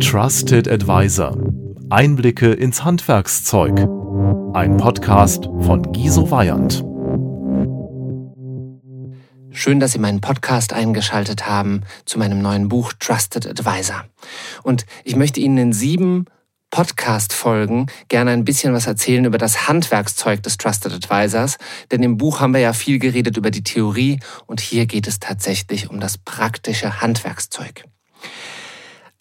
Trusted Advisor. Einblicke ins Handwerkszeug. Ein Podcast von Giso Weyand. Schön, dass Sie meinen Podcast eingeschaltet haben zu meinem neuen Buch Trusted Advisor. Und ich möchte Ihnen in sieben Podcast-Folgen gerne ein bisschen was erzählen über das Handwerkszeug des Trusted Advisors. Denn im Buch haben wir ja viel geredet über die Theorie und hier geht es tatsächlich um das praktische Handwerkszeug.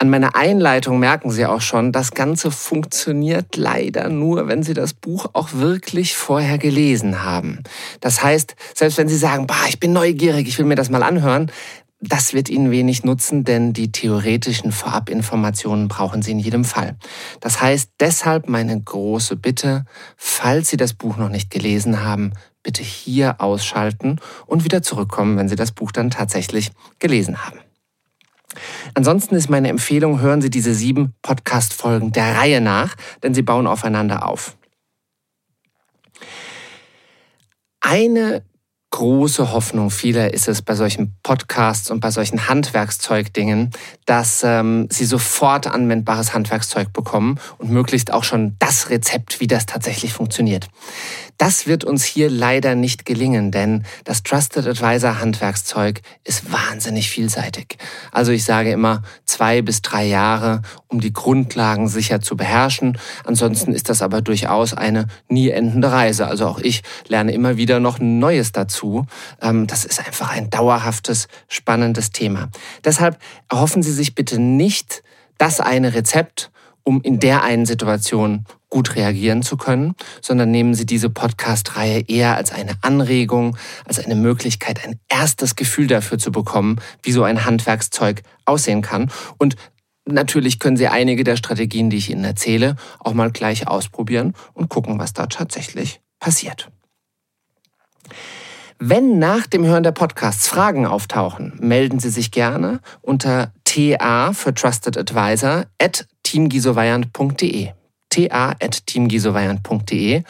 An meiner Einleitung merken Sie auch schon, das Ganze funktioniert leider nur, wenn Sie das Buch auch wirklich vorher gelesen haben. Das heißt, selbst wenn Sie sagen, bah, ich bin neugierig, ich will mir das mal anhören, das wird Ihnen wenig nutzen, denn die theoretischen Vorabinformationen brauchen Sie in jedem Fall. Das heißt deshalb meine große Bitte, falls Sie das Buch noch nicht gelesen haben, bitte hier ausschalten und wieder zurückkommen, wenn Sie das Buch dann tatsächlich gelesen haben. Ansonsten ist meine Empfehlung, hören Sie diese sieben Podcast-Folgen der Reihe nach, denn sie bauen aufeinander auf. Eine große Hoffnung vieler ist es bei solchen Podcasts und bei solchen Handwerkszeugdingen, dass ähm, sie sofort anwendbares Handwerkszeug bekommen und möglichst auch schon das Rezept, wie das tatsächlich funktioniert. Das wird uns hier leider nicht gelingen, denn das Trusted Advisor Handwerkszeug ist wahnsinnig vielseitig. Also ich sage immer zwei bis drei Jahre, um die Grundlagen sicher zu beherrschen. Ansonsten ist das aber durchaus eine nie endende Reise. Also auch ich lerne immer wieder noch Neues dazu. Ähm, das ist einfach ein dauerhaftes, spannendes Thema. Deshalb erhoffen Sie sich bitte nicht das eine Rezept, um in der einen Situation gut reagieren zu können, sondern nehmen Sie diese Podcast-Reihe eher als eine Anregung, als eine Möglichkeit, ein erstes Gefühl dafür zu bekommen, wie so ein Handwerkszeug aussehen kann. Und natürlich können Sie einige der Strategien, die ich Ihnen erzähle, auch mal gleich ausprobieren und gucken, was da tatsächlich passiert. Wenn nach dem Hören der Podcasts Fragen auftauchen, melden Sie sich gerne unter TA für Trusted Advisor at teamgisoweiand.de ta.teamgisoweiand.de.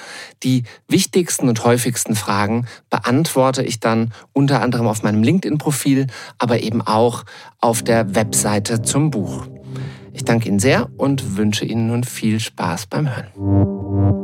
Die wichtigsten und häufigsten Fragen beantworte ich dann unter anderem auf meinem LinkedIn-Profil, aber eben auch auf der Webseite zum Buch. Ich danke Ihnen sehr und wünsche Ihnen nun viel Spaß beim Hören.